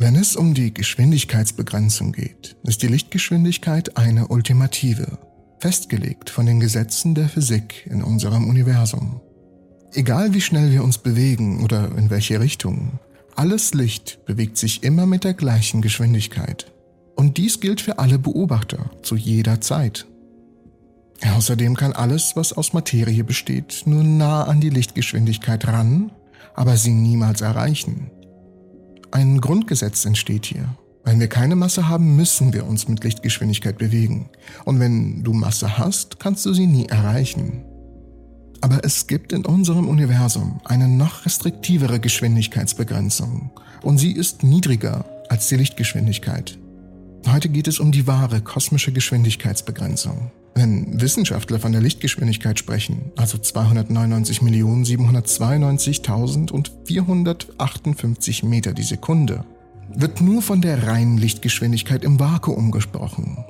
Wenn es um die Geschwindigkeitsbegrenzung geht, ist die Lichtgeschwindigkeit eine Ultimative, festgelegt von den Gesetzen der Physik in unserem Universum. Egal wie schnell wir uns bewegen oder in welche Richtung, alles Licht bewegt sich immer mit der gleichen Geschwindigkeit. Und dies gilt für alle Beobachter zu jeder Zeit. Außerdem kann alles, was aus Materie besteht, nur nah an die Lichtgeschwindigkeit ran, aber sie niemals erreichen. Ein Grundgesetz entsteht hier. Wenn wir keine Masse haben, müssen wir uns mit Lichtgeschwindigkeit bewegen. Und wenn du Masse hast, kannst du sie nie erreichen. Aber es gibt in unserem Universum eine noch restriktivere Geschwindigkeitsbegrenzung. Und sie ist niedriger als die Lichtgeschwindigkeit. Heute geht es um die wahre kosmische Geschwindigkeitsbegrenzung. Wenn Wissenschaftler von der Lichtgeschwindigkeit sprechen, also 299.792.458 Meter die Sekunde, wird nur von der reinen Lichtgeschwindigkeit im Vakuum gesprochen.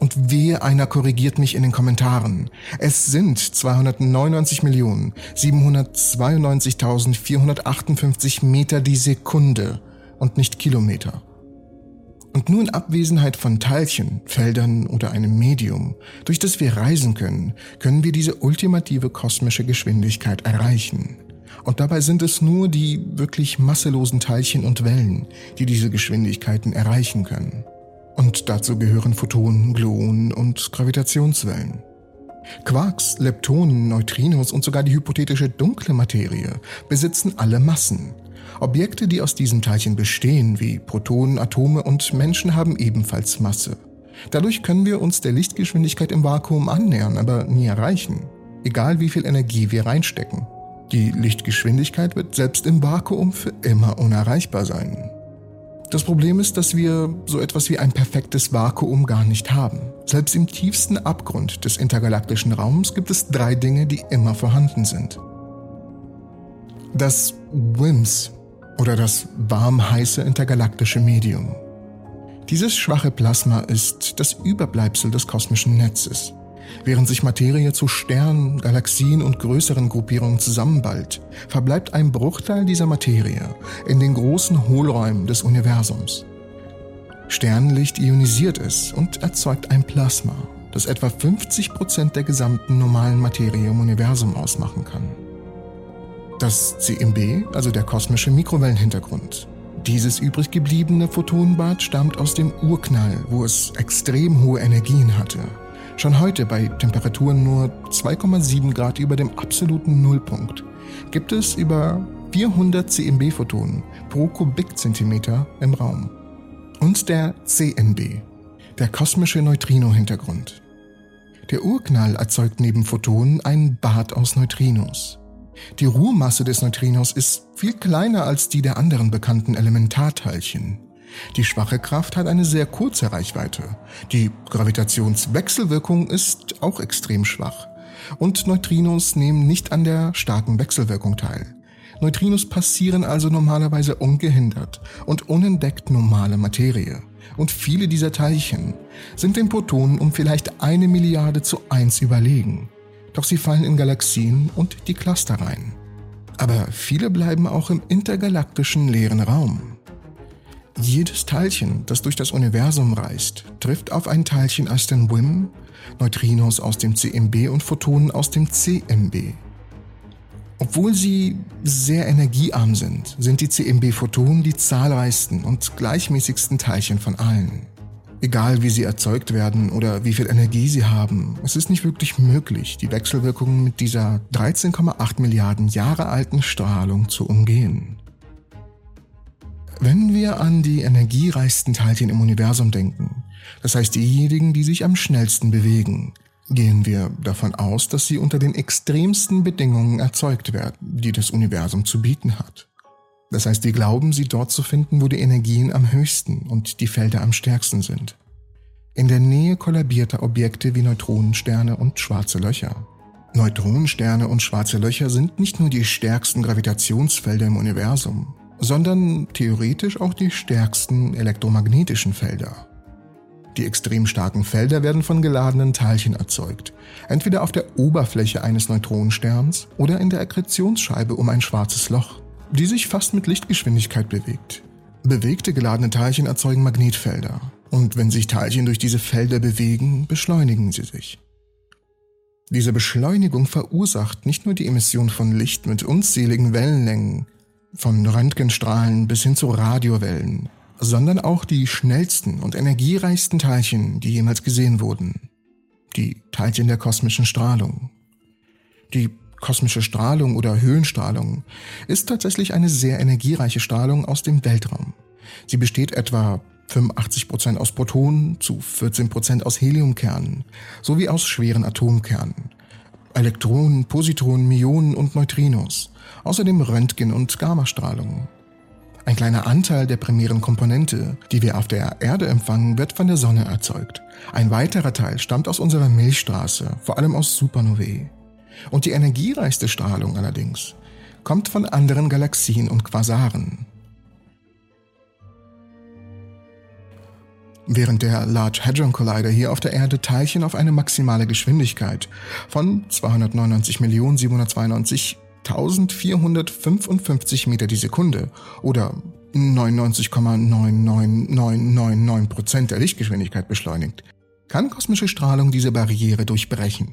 Und wehe einer korrigiert mich in den Kommentaren. Es sind 299.792.458 Meter die Sekunde und nicht Kilometer. Und nur in Abwesenheit von Teilchen, Feldern oder einem Medium, durch das wir reisen können, können wir diese ultimative kosmische Geschwindigkeit erreichen. Und dabei sind es nur die wirklich masselosen Teilchen und Wellen, die diese Geschwindigkeiten erreichen können. Und dazu gehören Photonen, Gluonen und Gravitationswellen. Quarks, Leptonen, Neutrinos und sogar die hypothetische dunkle Materie besitzen alle Massen, Objekte, die aus diesen Teilchen bestehen, wie Protonen, Atome und Menschen, haben ebenfalls Masse. Dadurch können wir uns der Lichtgeschwindigkeit im Vakuum annähern, aber nie erreichen, egal wie viel Energie wir reinstecken. Die Lichtgeschwindigkeit wird selbst im Vakuum für immer unerreichbar sein. Das Problem ist, dass wir so etwas wie ein perfektes Vakuum gar nicht haben. Selbst im tiefsten Abgrund des intergalaktischen Raums gibt es drei Dinge, die immer vorhanden sind. Das WIMS oder das warm-heiße intergalaktische Medium. Dieses schwache Plasma ist das Überbleibsel des kosmischen Netzes. Während sich Materie zu Sternen, Galaxien und größeren Gruppierungen zusammenballt, verbleibt ein Bruchteil dieser Materie in den großen Hohlräumen des Universums. Sternenlicht ionisiert es und erzeugt ein Plasma, das etwa 50 Prozent der gesamten normalen Materie im Universum ausmachen kann. Das CMB, also der kosmische Mikrowellenhintergrund. Dieses übrig gebliebene Photonenbad stammt aus dem Urknall, wo es extrem hohe Energien hatte. Schon heute bei Temperaturen nur 2,7 Grad über dem absoluten Nullpunkt gibt es über 400 CMB-Photonen pro Kubikzentimeter im Raum. Und der CNB, der kosmische Neutrino-Hintergrund. Der Urknall erzeugt neben Photonen ein Bad aus Neutrinos. Die Ruhmasse des Neutrinos ist viel kleiner als die der anderen bekannten Elementarteilchen. Die schwache Kraft hat eine sehr kurze Reichweite. Die Gravitationswechselwirkung ist auch extrem schwach. Und Neutrinos nehmen nicht an der starken Wechselwirkung teil. Neutrinos passieren also normalerweise ungehindert und unentdeckt normale Materie. Und viele dieser Teilchen sind den Protonen um vielleicht eine Milliarde zu eins überlegen doch sie fallen in Galaxien und die Cluster rein. Aber viele bleiben auch im intergalaktischen leeren Raum. Jedes Teilchen, das durch das Universum reist, trifft auf ein Teilchen aus dem WIM, Neutrinos aus dem CMB und Photonen aus dem CMB. Obwohl sie sehr energiearm sind, sind die CMB-Photonen die zahlreichsten und gleichmäßigsten Teilchen von allen. Egal wie sie erzeugt werden oder wie viel Energie sie haben, es ist nicht wirklich möglich, die Wechselwirkungen mit dieser 13,8 Milliarden Jahre alten Strahlung zu umgehen. Wenn wir an die energiereichsten Teilchen im Universum denken, das heißt diejenigen, die sich am schnellsten bewegen, gehen wir davon aus, dass sie unter den extremsten Bedingungen erzeugt werden, die das Universum zu bieten hat. Das heißt, wir glauben, sie dort zu finden, wo die Energien am höchsten und die Felder am stärksten sind. In der Nähe kollabierter Objekte wie Neutronensterne und schwarze Löcher. Neutronensterne und schwarze Löcher sind nicht nur die stärksten Gravitationsfelder im Universum, sondern theoretisch auch die stärksten elektromagnetischen Felder. Die extrem starken Felder werden von geladenen Teilchen erzeugt, entweder auf der Oberfläche eines Neutronensterns oder in der Akkretionsscheibe um ein schwarzes Loch die sich fast mit Lichtgeschwindigkeit bewegt. Bewegte geladene Teilchen erzeugen Magnetfelder. Und wenn sich Teilchen durch diese Felder bewegen, beschleunigen sie sich. Diese Beschleunigung verursacht nicht nur die Emission von Licht mit unzähligen Wellenlängen, von Röntgenstrahlen bis hin zu Radiowellen, sondern auch die schnellsten und energiereichsten Teilchen, die jemals gesehen wurden. Die Teilchen der kosmischen Strahlung. Die kosmische Strahlung oder Höhenstrahlung ist tatsächlich eine sehr energiereiche Strahlung aus dem Weltraum. Sie besteht etwa 85% aus Protonen zu 14% aus Heliumkernen sowie aus schweren Atomkernen. Elektronen, Positronen, Myonen und Neutrinos. Außerdem Röntgen- und Gammastrahlung. Ein kleiner Anteil der primären Komponente, die wir auf der Erde empfangen, wird von der Sonne erzeugt. Ein weiterer Teil stammt aus unserer Milchstraße, vor allem aus Supernovae. Und die energiereichste Strahlung allerdings kommt von anderen Galaxien und Quasaren. Während der Large Hadron Collider hier auf der Erde Teilchen auf eine maximale Geschwindigkeit von 299.792.455 Meter die Sekunde oder 99,99999% der Lichtgeschwindigkeit beschleunigt, kann kosmische Strahlung diese Barriere durchbrechen.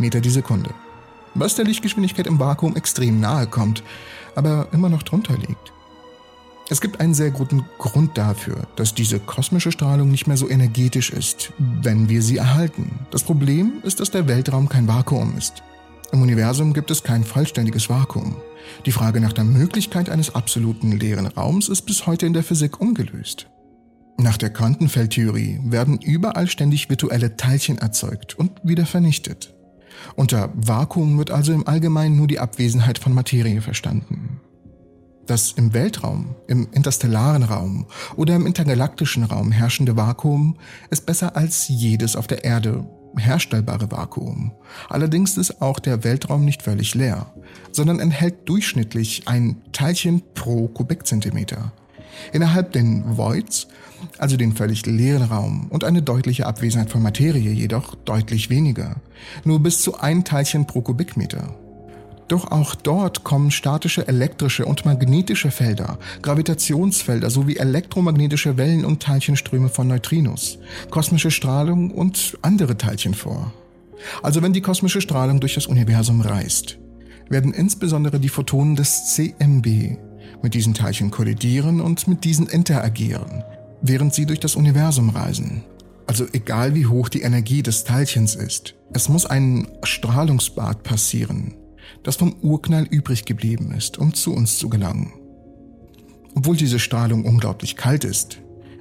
Meter die Sekunde, was der Lichtgeschwindigkeit im Vakuum extrem nahe kommt, aber immer noch drunter liegt. Es gibt einen sehr guten Grund dafür, dass diese kosmische Strahlung nicht mehr so energetisch ist, wenn wir sie erhalten. Das Problem ist, dass der Weltraum kein Vakuum ist. Im Universum gibt es kein vollständiges Vakuum. Die Frage nach der Möglichkeit eines absoluten leeren Raums ist bis heute in der Physik ungelöst. Nach der Quantenfeldtheorie werden überall ständig virtuelle Teilchen erzeugt und wieder vernichtet. Unter Vakuum wird also im Allgemeinen nur die Abwesenheit von Materie verstanden. Das im Weltraum, im interstellaren Raum oder im intergalaktischen Raum herrschende Vakuum ist besser als jedes auf der Erde herstellbare Vakuum. Allerdings ist auch der Weltraum nicht völlig leer, sondern enthält durchschnittlich ein Teilchen pro Kubikzentimeter. Innerhalb den Voids, also den völlig leeren Raum und eine deutliche Abwesenheit von Materie jedoch deutlich weniger, nur bis zu ein Teilchen pro Kubikmeter. Doch auch dort kommen statische elektrische und magnetische Felder, Gravitationsfelder sowie elektromagnetische Wellen und Teilchenströme von Neutrinos, kosmische Strahlung und andere Teilchen vor. Also wenn die kosmische Strahlung durch das Universum reist, werden insbesondere die Photonen des CMB mit diesen Teilchen kollidieren und mit diesen interagieren, während sie durch das Universum reisen. Also egal wie hoch die Energie des Teilchens ist, es muss ein Strahlungsbad passieren, das vom Urknall übrig geblieben ist, um zu uns zu gelangen. Obwohl diese Strahlung unglaublich kalt ist,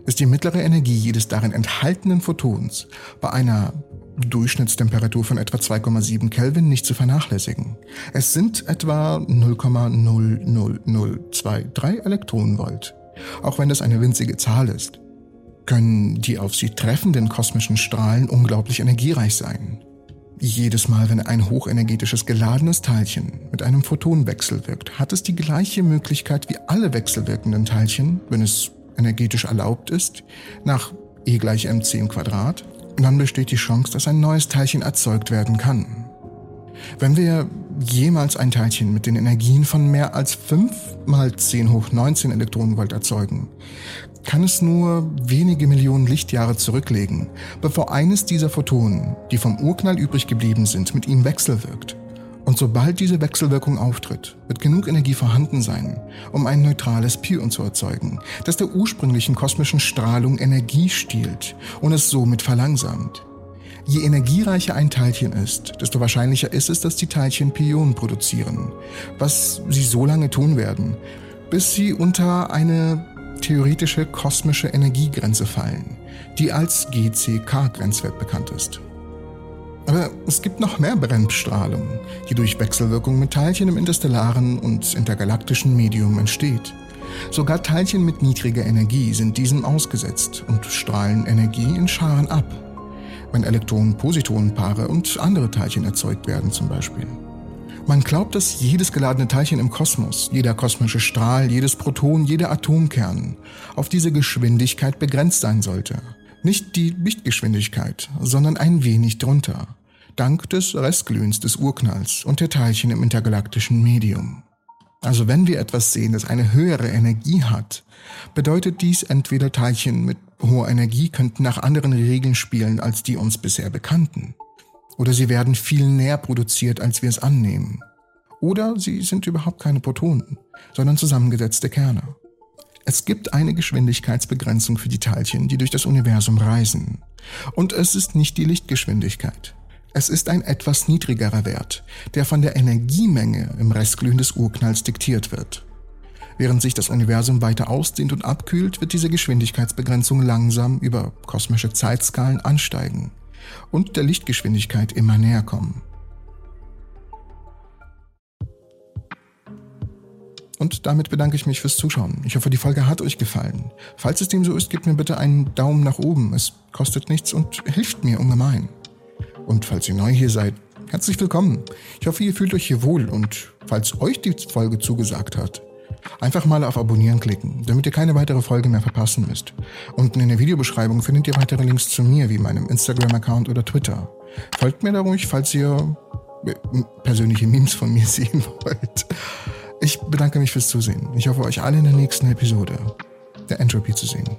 ist die mittlere Energie jedes darin enthaltenen Photons bei einer Durchschnittstemperatur von etwa 2,7 Kelvin nicht zu vernachlässigen. Es sind etwa 0,00023 Elektronenvolt. Auch wenn das eine winzige Zahl ist, können die auf sie treffenden kosmischen Strahlen unglaublich energiereich sein. Jedes Mal, wenn ein hochenergetisches geladenes Teilchen mit einem Photon wechselwirkt, hat es die gleiche Möglichkeit wie alle wechselwirkenden Teilchen, wenn es energetisch erlaubt ist, nach E gleich mc im Quadrat, dann besteht die Chance, dass ein neues Teilchen erzeugt werden kann. Wenn wir jemals ein Teilchen mit den Energien von mehr als 5 mal 10 hoch 19 Elektronenvolt erzeugen, kann es nur wenige Millionen Lichtjahre zurücklegen, bevor eines dieser Photonen, die vom Urknall übrig geblieben sind, mit ihm wechselwirkt. Und sobald diese Wechselwirkung auftritt, wird genug Energie vorhanden sein, um ein neutrales Pion zu erzeugen, das der ursprünglichen kosmischen Strahlung Energie stiehlt und es somit verlangsamt. Je energiereicher ein Teilchen ist, desto wahrscheinlicher ist es, dass die Teilchen Pionen produzieren, was sie so lange tun werden, bis sie unter eine theoretische kosmische Energiegrenze fallen, die als GCK-Grenzwert bekannt ist. Aber es gibt noch mehr Bremsstrahlung, die durch Wechselwirkung mit Teilchen im interstellaren und intergalaktischen Medium entsteht. Sogar Teilchen mit niedriger Energie sind diesem ausgesetzt und strahlen Energie in Scharen ab, wenn Elektronen-Positonen-Paare und andere Teilchen erzeugt werden zum Beispiel. Man glaubt, dass jedes geladene Teilchen im Kosmos, jeder kosmische Strahl, jedes Proton, jeder Atomkern auf diese Geschwindigkeit begrenzt sein sollte. Nicht die Lichtgeschwindigkeit, sondern ein wenig drunter, dank des Restglühens des Urknalls und der Teilchen im intergalaktischen Medium. Also wenn wir etwas sehen, das eine höhere Energie hat, bedeutet dies entweder Teilchen mit hoher Energie könnten nach anderen Regeln spielen als die uns bisher bekannten. Oder sie werden viel näher produziert, als wir es annehmen. Oder sie sind überhaupt keine Protonen, sondern zusammengesetzte Kerne. Es gibt eine Geschwindigkeitsbegrenzung für die Teilchen, die durch das Universum reisen. Und es ist nicht die Lichtgeschwindigkeit. Es ist ein etwas niedrigerer Wert, der von der Energiemenge im Restglühen des Urknalls diktiert wird. Während sich das Universum weiter ausdehnt und abkühlt, wird diese Geschwindigkeitsbegrenzung langsam über kosmische Zeitskalen ansteigen und der Lichtgeschwindigkeit immer näher kommen. Und damit bedanke ich mich fürs Zuschauen. Ich hoffe, die Folge hat euch gefallen. Falls es dem so ist, gebt mir bitte einen Daumen nach oben. Es kostet nichts und hilft mir ungemein. Und falls ihr neu hier seid, herzlich willkommen. Ich hoffe, ihr fühlt euch hier wohl und falls euch die Folge zugesagt hat, Einfach mal auf Abonnieren klicken, damit ihr keine weitere Folge mehr verpassen müsst. Unten in der Videobeschreibung findet ihr weitere Links zu mir, wie meinem Instagram-Account oder Twitter. Folgt mir da ruhig, falls ihr äh, persönliche Memes von mir sehen wollt. Ich bedanke mich fürs Zusehen. Ich hoffe, euch alle in der nächsten Episode der Entropy zu sehen.